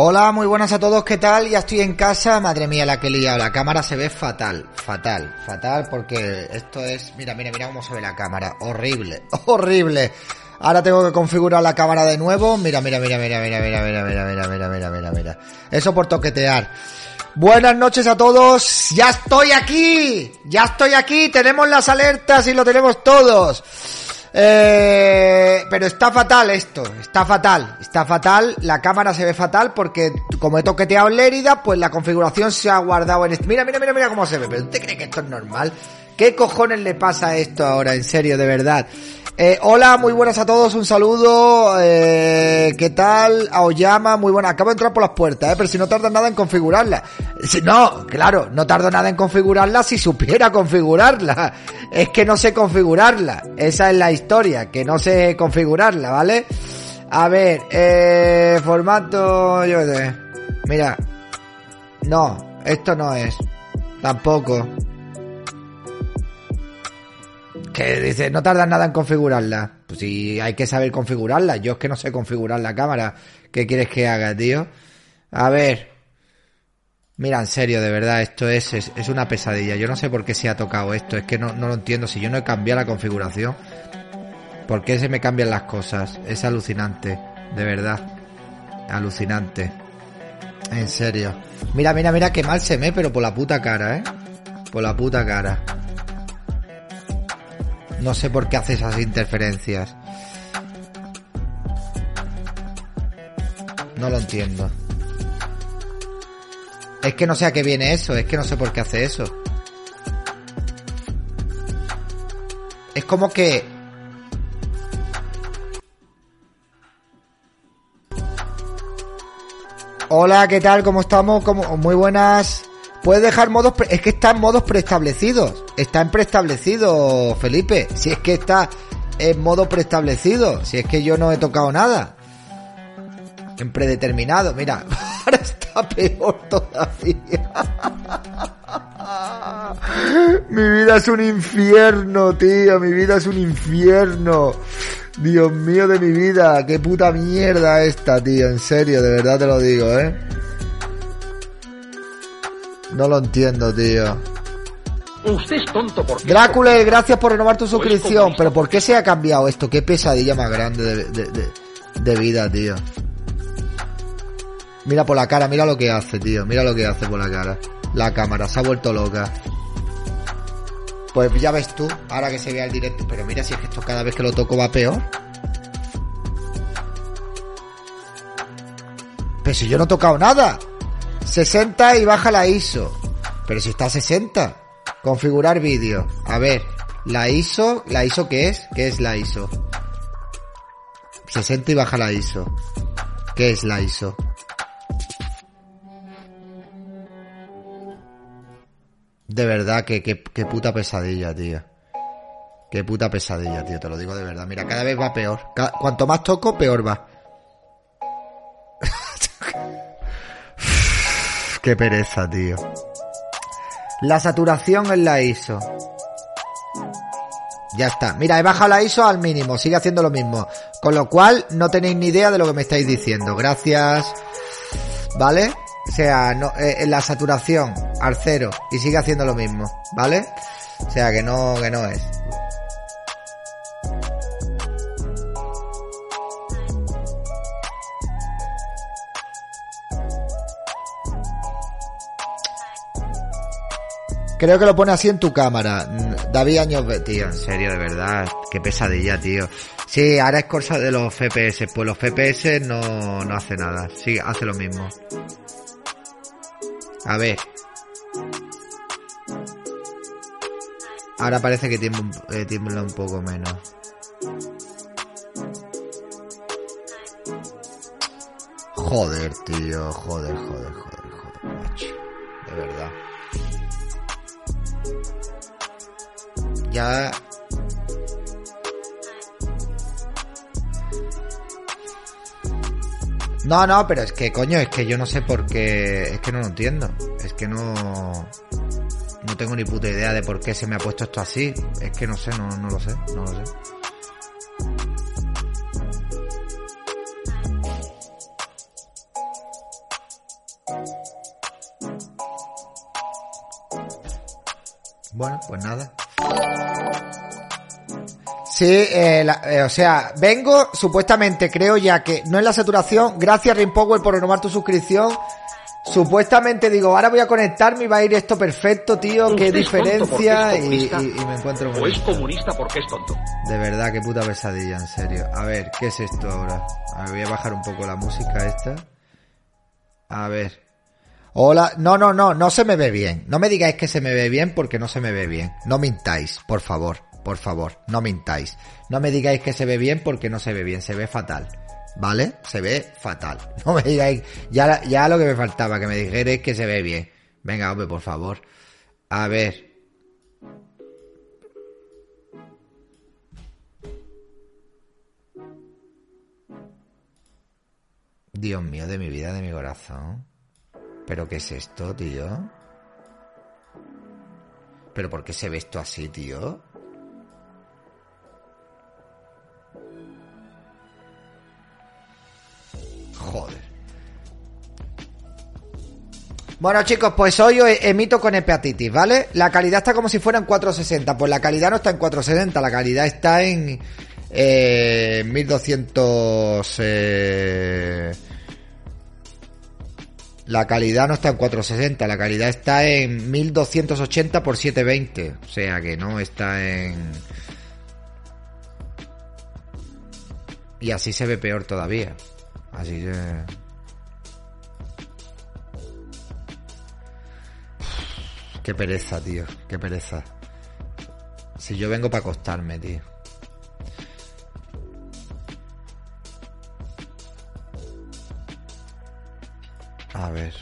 Hola, muy buenas a todos, ¿qué tal? Ya estoy en casa, madre mía la que he liado, la cámara se ve fatal, fatal, fatal, porque esto es, mira, mira, mira cómo se ve la cámara, horrible, horrible. Ahora tengo que configurar la cámara de nuevo, mira, mira, mira, mira, mira, mira, mira, mira, mira, mira, mira, mira, mira. Eso por toquetear. Buenas noches a todos, ya estoy aquí, ya estoy aquí, tenemos las alertas y lo tenemos todos. Eh, pero está fatal esto, está fatal, está fatal, la cámara se ve fatal porque como he toqueteado en Lérida, pues la configuración se ha guardado en este... Mira, mira, mira, mira cómo se ve, pero ¿usted cree que esto es normal? ¿Qué cojones le pasa a esto ahora, en serio, de verdad? Eh, hola, muy buenas a todos, un saludo, eh, ¿qué tal? Aoyama, muy buena, acabo de entrar por las puertas, eh, pero si no tarda nada en configurarla. Si, no, claro, no tardo nada en configurarla si supiera configurarla. Es que no sé configurarla, esa es la historia, que no sé configurarla, ¿vale? A ver, eh, formato, yo qué sé. Mira, no, esto no es, tampoco. Que dice, no tarda nada en configurarla. Pues si hay que saber configurarla. Yo es que no sé configurar la cámara. ¿Qué quieres que haga, tío? A ver. Mira, en serio, de verdad, esto es, es, es una pesadilla. Yo no sé por qué se ha tocado esto. Es que no, no lo entiendo. Si yo no he cambiado la configuración. ¿Por qué se me cambian las cosas? Es alucinante. De verdad. Alucinante. En serio. Mira, mira, mira qué mal se me, pero por la puta cara, ¿eh? Por la puta cara. No sé por qué hace esas interferencias. No lo entiendo. Es que no sé a qué viene eso, es que no sé por qué hace eso. Es como que... Hola, ¿qué tal? ¿Cómo estamos? ¿Cómo? Muy buenas. Puedes dejar modos... pre- Es que está en modos preestablecidos. Está en preestablecido, Felipe. Si es que está en modo preestablecido. Si es que yo no he tocado nada. En predeterminado. Mira, ahora está peor todavía. Mi vida es un infierno, tío. Mi vida es un infierno. Dios mío de mi vida. Qué puta mierda esta, tío. En serio, de verdad te lo digo, ¿eh? No lo entiendo, tío. Usted es tonto porque... Drácula, gracias por renovar tu suscripción. Pero ¿por qué se ha cambiado esto? Qué pesadilla más grande de, de, de, de vida, tío. Mira por la cara, mira lo que hace, tío. Mira lo que hace por la cara. La cámara se ha vuelto loca. Pues ya ves tú, ahora que se vea el directo. Pero mira si es que esto cada vez que lo toco va peor. Pero si yo no he tocado nada. 60 y baja la ISO. Pero si está a 60. Configurar vídeo. A ver, la ISO, ¿la ISO qué es? ¿Qué es la ISO? 60 y baja la ISO. ¿Qué es la ISO? De verdad, que, que, que puta pesadilla, tío. Qué puta pesadilla, tío, te lo digo de verdad. Mira, cada vez va peor. Cuanto más toco, peor va. Qué pereza, tío. La saturación en la ISO. Ya está. Mira, he bajado la ISO al mínimo. Sigue haciendo lo mismo. Con lo cual, no tenéis ni idea de lo que me estáis diciendo. Gracias. ¿Vale? O sea, no, eh, en la saturación al cero. Y sigue haciendo lo mismo. ¿Vale? O sea, que no, que no es. Creo que lo pone así en tu cámara. David Años, Be- tío, en serio, de verdad. Qué pesadilla, tío. Sí, ahora es cosa de los FPS. Pues los FPS no, no hace nada. Sí, hace lo mismo. A ver. Ahora parece que tiembla, un- eh, tiembla un poco menos. Joder, tío. Joder, joder, joder, No, no, pero es que, coño, es que yo no sé por qué. Es que no lo entiendo. Es que no. No tengo ni puta idea de por qué se me ha puesto esto así. Es que no sé, no, no lo sé, no lo sé. Bueno, pues nada. Sí, eh, la- eh, o sea, vengo, supuestamente creo ya que no es la saturación. Gracias Rainpower por renovar tu suscripción. Supuestamente digo, ahora voy a conectarme y va a ir esto perfecto, tío. Qué ¿Usted es tonto diferencia. es Y, y- y me encuentro con O es comunista porque es tonto. De verdad, qué puta pesadilla, en serio. A ver, ¿qué es esto ahora? A ver, voy a bajar un poco la música esta. A ver. Hola, no, no, no, no se me ve bien. No me digáis que se me ve bien porque no se me ve bien. No mintáis, por favor, por favor, no mintáis. No me digáis que se ve bien porque no se ve bien, se ve fatal. ¿Vale? Se ve fatal. No me digáis, ya, ya lo que me faltaba, que me dijerais que se ve bien. Venga, hombre, por favor. A ver. Dios mío, de mi vida, de mi corazón. ¿Pero qué es esto, tío? ¿Pero por qué se ve esto así, tío? Bueno chicos, pues hoy os emito con hepatitis, ¿vale? La calidad está como si fuera en 460. Pues la calidad no está en 460, la calidad está en eh, 1200... Eh... La calidad no está en 460, la calidad está en 1280 por 720. O sea que no está en... Y así se ve peor todavía. Así que... Qué pereza, tío. Qué pereza. Si yo vengo para acostarme, tío. A ver.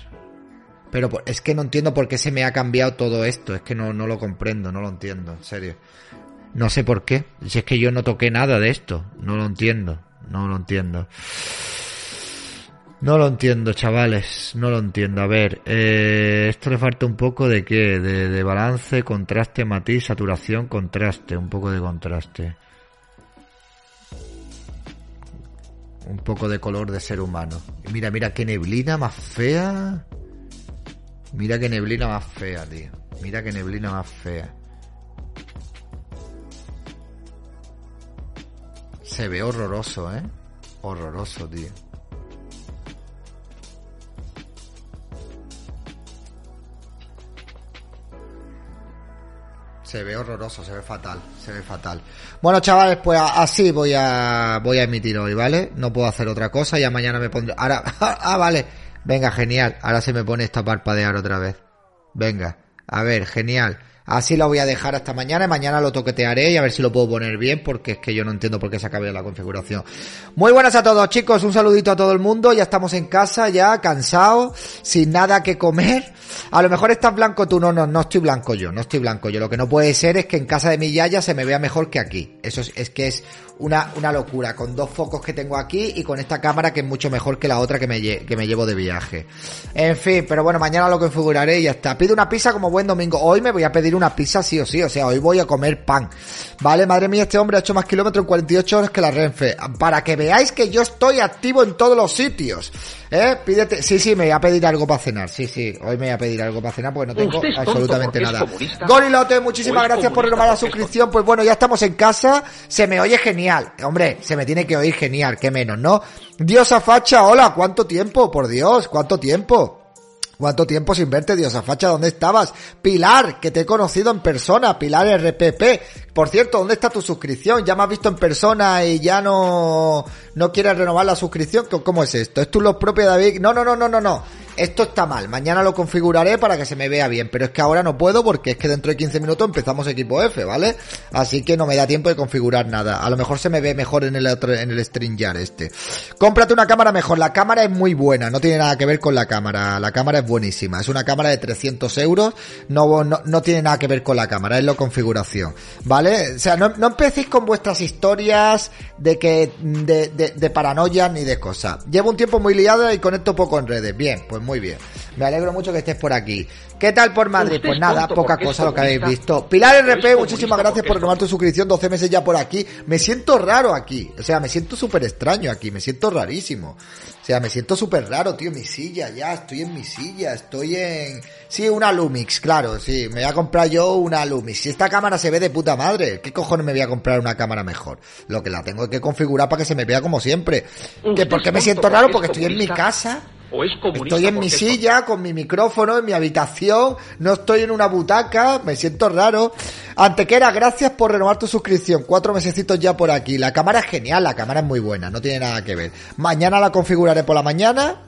Pero es que no entiendo por qué se me ha cambiado todo esto. Es que no, no lo comprendo, no lo entiendo, en serio. No sé por qué. Si es que yo no toqué nada de esto. No lo entiendo. No lo entiendo. No lo entiendo, chavales, no lo entiendo. A ver, eh, esto le falta un poco de qué, de, de balance, contraste, matiz, saturación, contraste, un poco de contraste. Un poco de color de ser humano. Mira, mira qué neblina más fea. Mira qué neblina más fea, tío. Mira qué neblina más fea. Se ve horroroso, ¿eh? Horroroso, tío. Se ve horroroso, se ve fatal, se ve fatal. Bueno, chavales, pues así voy a voy a emitir hoy, ¿vale? No puedo hacer otra cosa, ya mañana me pondré. Ahora, ah, vale. Venga, genial. Ahora se me pone esto a parpadear otra vez. Venga, a ver, genial. Así lo voy a dejar hasta mañana y mañana lo toquetearé y a ver si lo puedo poner bien porque es que yo no entiendo por qué se ha cambiado la configuración. Muy buenas a todos chicos, un saludito a todo el mundo, ya estamos en casa, ya cansado, sin nada que comer. A lo mejor estás blanco tú, no, no, no estoy blanco yo, no estoy blanco yo. Lo que no puede ser es que en casa de mi yaya se me vea mejor que aquí. Eso es, es que es una, una locura, con dos focos que tengo aquí y con esta cámara que es mucho mejor que la otra que me, que me llevo de viaje. En fin, pero bueno, mañana lo configuraré y ya está. Pido una pizza como buen domingo. Hoy me voy a pedir una pizza sí o sí, o sea, hoy voy a comer pan. Vale, madre mía, este hombre ha hecho más kilómetros en 48 horas que la Renfe. Para que veáis que yo estoy activo en todos los sitios. ¿Eh? Pídete, sí, sí, me voy a pedir algo para cenar. Sí, sí, hoy me voy a pedir algo para cenar porque no tengo absolutamente nada. Gorilote, muchísimas gracias por renovar la suscripción. Pues bueno, ya estamos en casa. Se me oye genial. Hombre, se me tiene que oír genial, qué menos, ¿no? Diosa Facha, hola, ¿cuánto tiempo? Por Dios, ¿cuánto tiempo? ¿Cuánto tiempo sin verte, Diosa Facha? ¿Dónde estabas? Pilar, que te he conocido en persona, Pilar RPP. Por cierto, ¿dónde está tu suscripción? Ya me has visto en persona y ya no, no quieres renovar la suscripción. ¿Cómo- ¿Cómo es esto? ¿Es tú lo propio, David? No, no, no, no, no, no. Esto está mal. Mañana lo configuraré para que se me vea bien. Pero es que ahora no puedo porque es que dentro de 15 minutos empezamos equipo F, ¿vale? Así que no me da tiempo de configurar nada. A lo mejor se me ve mejor en el otro, en el StreamYard este. Cómprate una cámara mejor. La cámara es muy buena. No tiene nada que ver con la cámara. La cámara es buenísima. Es una cámara de 300 euros. No, no, no tiene nada que ver con la cámara. Es la configuración. ¿Vale? O sea, no, no empecéis con vuestras historias de que, de, de, de paranoia ni de cosas. Llevo un tiempo muy liado y conecto poco en redes. Bien, pues muy bien. Me alegro mucho que estés por aquí. ¿Qué tal por Madrid? Pues es nada, poca cosa lo que habéis visto. Pilar RP, muchísimas gracias por renovar tus suscripción, 12 meses ya por aquí. Me siento raro aquí. O sea, me siento súper extraño aquí, me siento rarísimo. O sea, me siento súper raro, tío, mi silla, ya, estoy en mi silla, estoy en... Sí, una Lumix, claro, sí, me voy a comprar yo una Lumix. Si esta cámara se ve de puta madre, ¿qué cojones me voy a comprar una cámara mejor? Lo que la tengo que configurar para que se me vea como siempre. ¿Que ¿Por qué me siento raro? Porque estoy en mi casa. O es comunista Estoy en mi silla, con mi micrófono, en mi habitación, no estoy en una butaca, me siento raro. Antequera, gracias por renovar tu suscripción, cuatro mesecitos ya por aquí. La cámara es genial, la cámara es muy buena, no tiene nada que ver. Mañana la configuraré por la mañana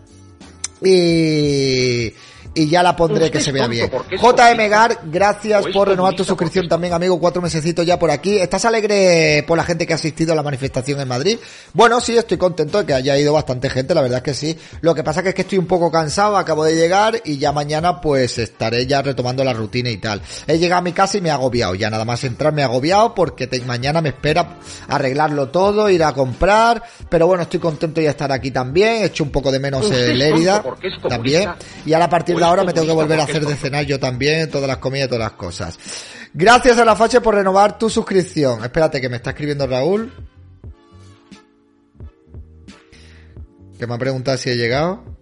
y, y ya la pondré que se vea bien. JM. Gar, gracias por renovar tu suscripción también, amigo, cuatro mesecitos ya por aquí. ¿Estás alegre por la gente que ha asistido a la manifestación en Madrid? Bueno, sí, estoy contento de que haya ido bastante gente, la verdad es que sí. Lo que pasa que es que estoy un poco cansado, acabo de llegar y ya mañana pues estaré ya retomando la rutina y tal. He llegado a mi casa y me he agobiado, ya nada más entrar me he agobiado porque te- mañana me espera arreglarlo todo, ir a comprar, pero bueno, estoy contento de estar aquí también, he hecho un poco de menos es comunista. también y ahora a partir de ahora me tengo que volver a hacer de cenar yo también, todas las comidas y todas las cosas. Gracias a la facha por renovar tu suscripción. Espérate que me está escribiendo Raúl. Que me ha preguntado si he llegado.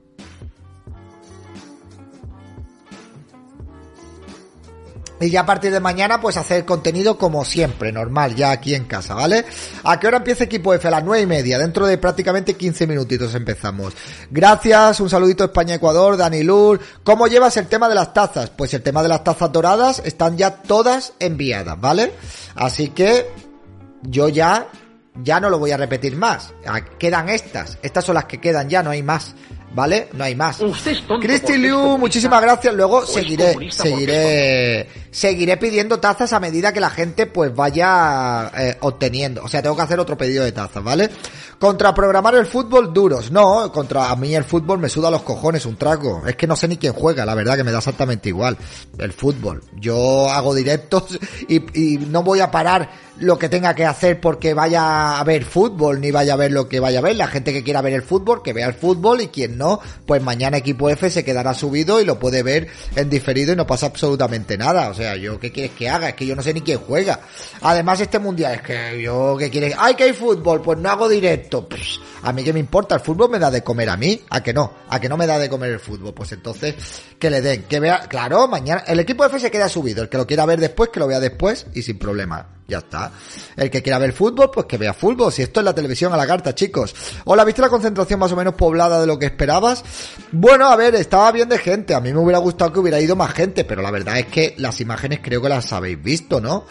Y ya a partir de mañana, pues hacer contenido como siempre, normal, ya aquí en casa, ¿vale? ¿A qué hora empieza equipo F? A las nueve y media, dentro de prácticamente 15 minutitos empezamos. Gracias, un saludito España-Ecuador, Dani Lur. ¿Cómo llevas el tema de las tazas? Pues el tema de las tazas doradas están ya todas enviadas, ¿vale? Así que yo ya, ya no lo voy a repetir más. Ah, Quedan estas, estas son las que quedan ya, no hay más. ¿Vale? No hay más. Cristi Liu, muchísimas gracias. Luego seguiré, seguiré, seguiré pidiendo tazas a medida que la gente pues vaya eh, obteniendo. O sea, tengo que hacer otro pedido de tazas, ¿vale? Contra programar el fútbol duros. No, contra a mí el fútbol me suda los cojones un trago. Es que no sé ni quién juega, la verdad que me da exactamente igual. El fútbol. Yo hago directos y, y no voy a parar lo que tenga que hacer porque vaya a ver fútbol ni vaya a ver lo que vaya a ver. La gente que quiera ver el fútbol, que vea el fútbol y quien no, pues mañana equipo F se quedará subido y lo puede ver en diferido y no pasa absolutamente nada. O sea, yo qué quieres que haga, es que yo no sé ni quién juega. Además este mundial es que yo qué quieres, ay que hay fútbol, pues no hago directo. a mí que me importa, el fútbol me da de comer a mí, a que no, a que no me da de comer el fútbol. Pues entonces que le den, que vea, claro, mañana el equipo F se queda subido, el que lo quiera ver después que lo vea después y sin problema. Ya está. El que quiera ver fútbol, pues que vea fútbol. Si esto es la televisión a la carta, chicos. Hola, ¿viste la concentración más o menos poblada de lo que esperabas? Bueno, a ver, estaba bien de gente. A mí me hubiera gustado que hubiera ido más gente, pero la verdad es que las imágenes creo que las habéis visto, ¿no?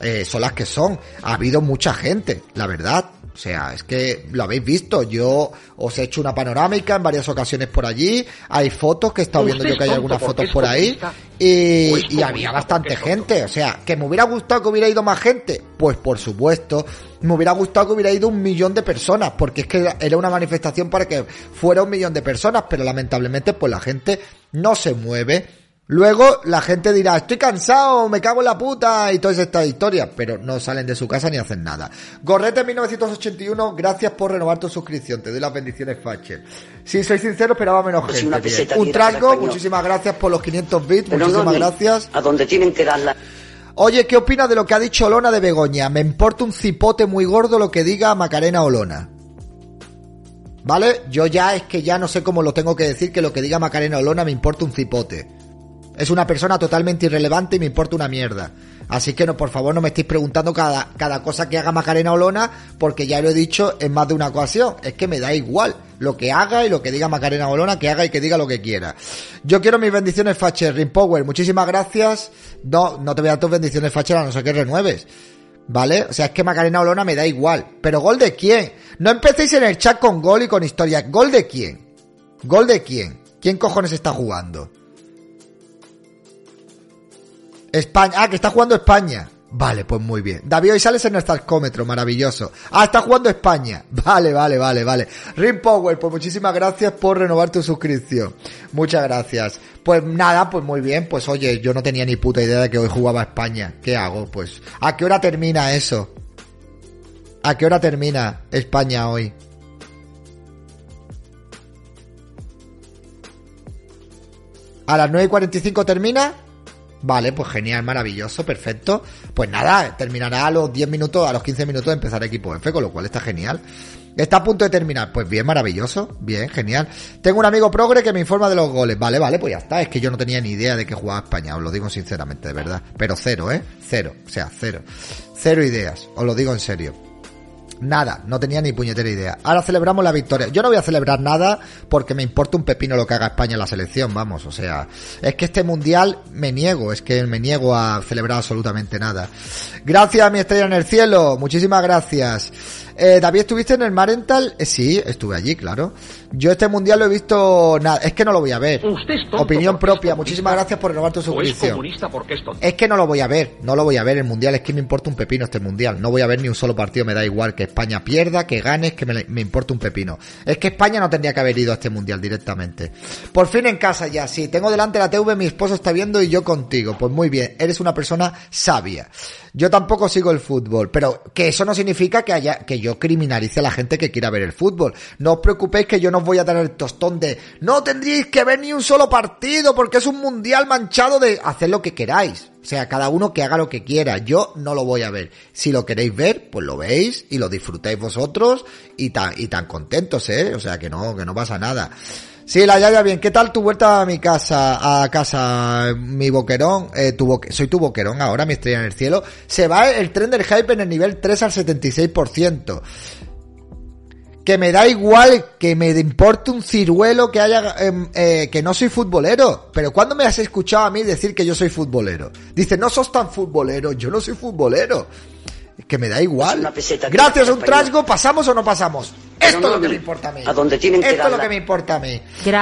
Eh, son las que son. Ha habido mucha gente, la verdad. O sea, es que lo habéis visto. Yo os he hecho una panorámica en varias ocasiones por allí. Hay fotos que he estado viendo yo que hay algunas fotos por ahí. Y, y había bastante gente. O sea, que me hubiera gustado que hubiera ido más gente. Pues por supuesto. Me hubiera gustado que hubiera ido un millón de personas. Porque es que era una manifestación para que fuera un millón de personas. Pero lamentablemente, pues la gente no se mueve Luego la gente dirá, estoy cansado, me cago en la puta y todas estas historias, pero no salen de su casa ni hacen nada. Gorrete 1981, gracias por renovar tu suscripción, te doy las bendiciones Facher. Si soy sincero, esperaba menos pues gente. Un trasgo, muchísimas gracias por los 500 bits, muchísimas gracias. A donde tienen que darla. Oye, ¿qué opinas de lo que ha dicho Olona de Begoña? Me importa un cipote muy gordo lo que diga Macarena Olona. ¿Vale? Yo ya es que ya no sé cómo lo tengo que decir que lo que diga Macarena Olona me importa un cipote. Es una persona totalmente irrelevante y me importa una mierda. Así que no, por favor, no me estéis preguntando cada, cada cosa que haga Macarena Olona, porque ya lo he dicho en más de una ocasión. Es que me da igual lo que haga y lo que diga Macarena Olona, que haga y que diga lo que quiera. Yo quiero mis bendiciones, Facher. Rimpower, muchísimas gracias. No, no te voy a dar tus bendiciones, Facher, a no ser que renueves. ¿Vale? O sea, es que Macarena Olona me da igual. Pero ¿gol de quién? No empecéis en el chat con gol y con historia. ¿Gol de quién? ¿Gol de quién? ¿Quién cojones está jugando? España. Ah, que está jugando España. Vale, pues muy bien. David, hoy sales en el talcómetro, maravilloso. Ah, está jugando España. Vale, vale, vale, vale. Ring Power, pues muchísimas gracias por renovar tu suscripción. Muchas gracias. Pues nada, pues muy bien. Pues oye, yo no tenía ni puta idea de que hoy jugaba España. ¿Qué hago? Pues, ¿a qué hora termina eso? ¿A qué hora termina España hoy? ¿A las 9.45 termina? Vale, pues genial, maravilloso, perfecto. Pues nada, terminará a los 10 minutos, a los 15 minutos de empezar equipo F, con lo cual está genial. Está a punto de terminar. Pues bien, maravilloso. Bien, genial. Tengo un amigo progre que me informa de los goles. Vale, vale, pues ya está. Es que yo no tenía ni idea de que jugaba España. Os lo digo sinceramente, de verdad. Pero cero, ¿eh? Cero. O sea, cero. Cero ideas. Os lo digo en serio. Nada, no tenía ni puñetera idea. Ahora celebramos la victoria. Yo no voy a celebrar nada porque me importa un pepino lo que haga España en la selección, vamos, o sea, es que este mundial me niego, es que me niego a celebrar absolutamente nada. Gracias a mi estrella en el cielo, muchísimas gracias. Eh, David, ¿estuviste en el Marental? Eh, sí, estuve allí, claro. Yo este mundial lo he visto nada, es que no lo voy a ver. Opinión propia, muchísimas gracias por renovar tu suscripción. Es, que no lo voy a ver, no lo voy a ver el mundial, es que me importa un pepino este mundial. No voy a ver ni un solo partido, me da igual que España pierda, que gane, que me, me importa un pepino. Es que España no tendría que haber ido a este mundial directamente. Por fin en casa ya, sí, tengo delante la TV, mi esposo está viendo y yo contigo. Pues muy bien, eres una persona sabia. Yo tampoco sigo el fútbol, pero que eso no significa que haya, que yo criminalice a la gente que quiera ver el fútbol. No os preocupéis que yo no os voy a dar el tostón de no tendríais que ver ni un solo partido porque es un mundial manchado de hacer lo que queráis. O sea, cada uno que haga lo que quiera. Yo no lo voy a ver. Si lo queréis ver, pues lo veis y lo disfrutáis vosotros y tan, y tan contentos, eh. O sea, que no, que no pasa nada. Sí, la Yaya, bien. ¿Qué tal tu vuelta a mi casa, a casa, mi boquerón? Eh, tu soy tu boquerón ahora, mi estrella en el cielo. Se va el tren del hype en el nivel 3 al 76%. Que me da igual, que me importe un ciruelo que haya, em, eh, que no soy futbolero. Pero ¿cuándo me has escuchado a mí decir que yo soy futbolero? Dice, no sos tan futbolero, yo no soy futbolero que me da igual. Gracias a un trasgo, ¿pasamos o no pasamos? Esto es lo que me importa a mí. Esto es lo que me importa a mí.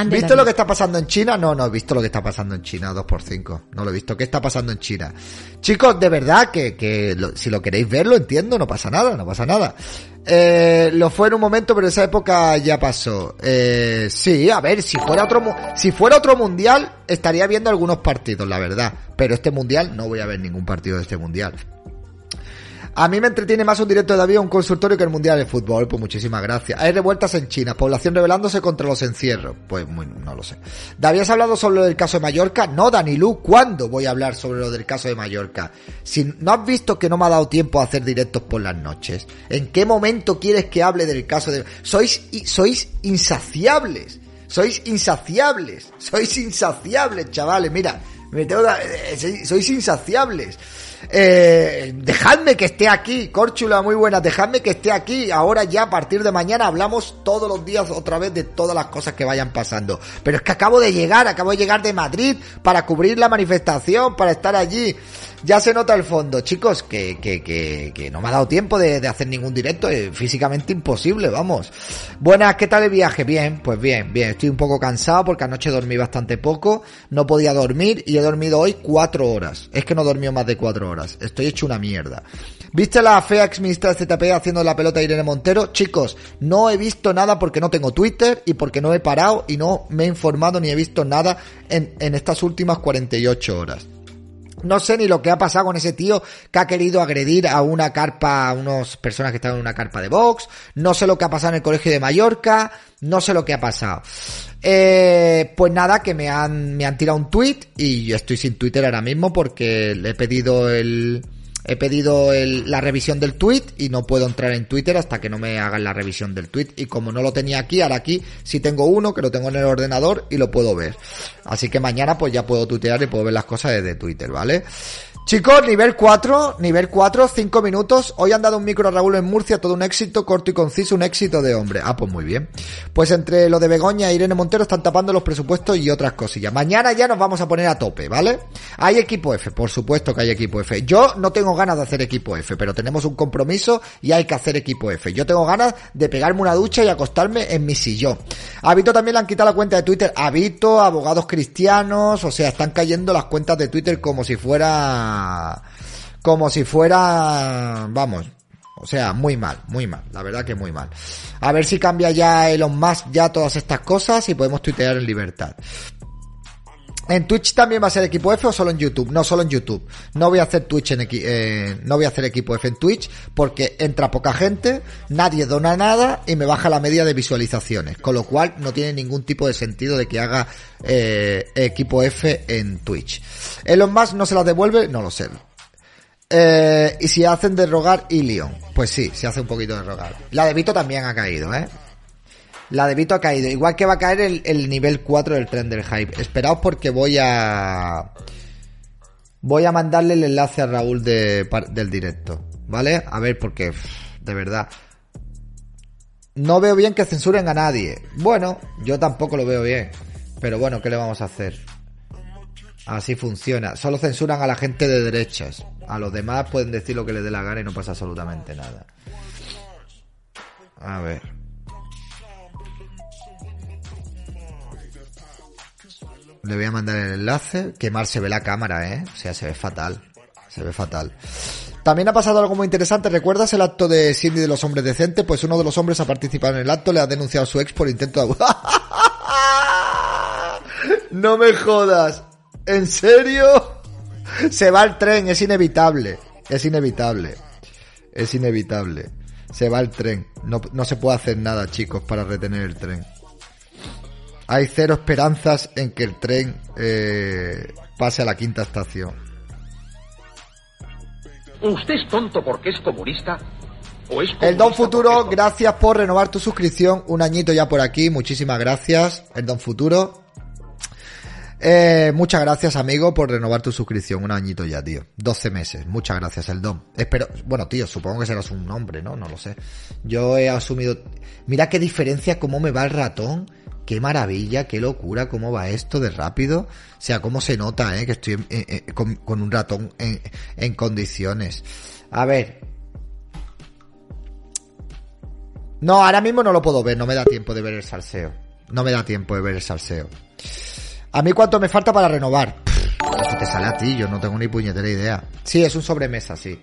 ¿Visto lo que está pasando en China? No, no he visto lo que está pasando en China, 2x5. No lo he visto. ¿Qué está pasando en China? Chicos, de verdad que, que si lo queréis ver, lo entiendo, no pasa nada, no pasa nada. Eh, lo fue en un momento, pero esa época ya pasó. Eh, sí, a ver, si fuera otro, si fuera otro mundial, estaría viendo algunos partidos, la verdad. Pero este mundial, no voy a ver ningún partido de este mundial. A mí me entretiene más un directo de David o un consultorio que el Mundial de Fútbol. Pues muchísimas gracias. Hay revueltas en China, población rebelándose contra los encierros. Pues muy, no lo sé. ¿David has hablado sobre lo del caso de Mallorca? No, Danilú, ¿cuándo voy a hablar sobre lo del caso de Mallorca? Si no has visto que no me ha dado tiempo a hacer directos por las noches, ¿en qué momento quieres que hable del caso de... Sois, sois insaciables. Sois insaciables. Sois insaciables, chavales. Mira, me tengo eh, sois insaciables. Eh, dejadme que esté aquí, Córchula, muy buena, dejadme que esté aquí. Ahora ya a partir de mañana hablamos todos los días otra vez de todas las cosas que vayan pasando. Pero es que acabo de llegar, acabo de llegar de Madrid para cubrir la manifestación, para estar allí. Ya se nota el fondo, chicos, que, que, que, que no me ha dado tiempo de, hacer ningún directo, es físicamente imposible, vamos. Buenas, ¿qué tal el viaje? Bien, pues bien, bien, estoy un poco cansado porque anoche dormí bastante poco, no podía dormir y he dormido hoy cuatro horas. Es que no dormió más de cuatro horas, estoy hecho una mierda. ¿Viste la fea ex ministra de ZP haciendo la pelota a Irene Montero? Chicos, no he visto nada porque no tengo Twitter y porque no he parado y no me he informado ni he visto nada en, en estas últimas 48 horas. No sé ni lo que ha pasado con ese tío que ha querido agredir a una carpa, a unas personas que estaban en una carpa de Vox. No sé lo que ha pasado en el colegio de Mallorca. No sé lo que ha pasado. Eh, pues nada, que me han, me han tirado un tweet y yo estoy sin Twitter ahora mismo porque le he pedido el, he pedido el- la revisión del tweet y no puedo entrar en Twitter hasta que no me hagan la revisión del tweet. Y como no lo tenía aquí, ahora aquí sí tengo uno que lo tengo en el ordenador y lo puedo ver. Así que mañana pues ya puedo tuitear y puedo ver las cosas desde Twitter, ¿vale? Chicos, nivel 4, nivel 4, 5 minutos. Hoy han dado un micro a Raúl en Murcia, todo un éxito, corto y conciso, un éxito de hombre. Ah, pues muy bien. Pues entre lo de Begoña e Irene Montero están tapando los presupuestos y otras cosillas. Mañana ya nos vamos a poner a tope, ¿vale? Hay equipo F, por supuesto que hay equipo F. Yo no tengo ganas de hacer equipo F, pero tenemos un compromiso y hay que hacer equipo F. Yo tengo ganas de pegarme una ducha y acostarme en mi sillón. A Vito también le han quitado la cuenta de Twitter. A abogados cristianos, o sea, están cayendo las cuentas de Twitter como si fuera como si fuera, vamos, o sea, muy mal, muy mal, la verdad que muy mal. A ver si cambia ya Elon Musk ya todas estas cosas y podemos tuitear en libertad. En Twitch también va a ser equipo F o solo en YouTube, no solo en YouTube. No voy a hacer Twitch en eh, no voy a hacer equipo F en Twitch porque entra poca gente, nadie dona nada y me baja la media de visualizaciones, con lo cual no tiene ningún tipo de sentido de que haga eh, equipo F en Twitch. Elon Musk no se la devuelve, no lo sé. Eh, y si hacen de rogar Ilion, pues sí, se hace un poquito de rogar. La de Vito también ha caído, ¿eh? La de Vito ha caído. Igual que va a caer el, el nivel 4 del tren del hype. Esperaos porque voy a... Voy a mandarle el enlace a Raúl de, del directo. ¿Vale? A ver, porque... De verdad. No veo bien que censuren a nadie. Bueno, yo tampoco lo veo bien. Pero bueno, ¿qué le vamos a hacer? Así funciona. Solo censuran a la gente de derechas. A los demás pueden decir lo que les dé la gana y no pasa absolutamente nada. A ver. Le voy a mandar el enlace. Qué mal se ve la cámara, ¿eh? O sea, se ve fatal. Se ve fatal. También ha pasado algo muy interesante. ¿Recuerdas el acto de Cindy de los hombres decentes? Pues uno de los hombres ha participado en el acto, le ha denunciado a su ex por intento de abuso. No me jodas. ¿En serio? Se va el tren, es inevitable. Es inevitable. Es inevitable. Se va el tren. No, no se puede hacer nada, chicos, para retener el tren. Hay cero esperanzas en que el tren eh, pase a la quinta estación. ¿Usted es tonto porque es comunista? ¿O es El Don comunista Futuro, es gracias por renovar tu suscripción. Un añito ya por aquí. Muchísimas gracias, el Don Futuro. Eh, muchas gracias, amigo, por renovar tu suscripción. Un añito ya, tío. 12 meses. Muchas gracias, el Don. Espero, bueno, tío, supongo que serás un nombre, ¿no? No lo sé. Yo he asumido. Mira qué diferencia, cómo me va el ratón. Qué maravilla, qué locura, cómo va esto de rápido. O sea, cómo se nota, ¿eh? Que estoy en- en- con, un ratón en, condiciones. A ver, No, ahora mismo no lo puedo ver, no me da tiempo de ver el salseo. No me da tiempo de ver el salseo. A mí cuánto me falta para renovar. ¿Qué te sale a ti? Yo no tengo ni puñetera idea. Sí, es un sobremesa, sí.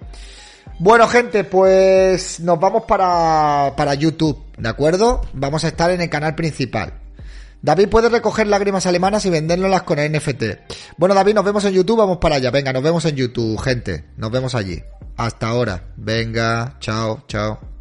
Bueno, gente, pues nos vamos para, para YouTube, ¿de acuerdo? Vamos a estar en el canal principal. David puede recoger lágrimas alemanas y vendérnoslas con NFT. Bueno, David, nos vemos en YouTube, vamos para allá. Venga, nos vemos en YouTube, gente. Nos vemos allí. Hasta ahora. Venga, chao, chao.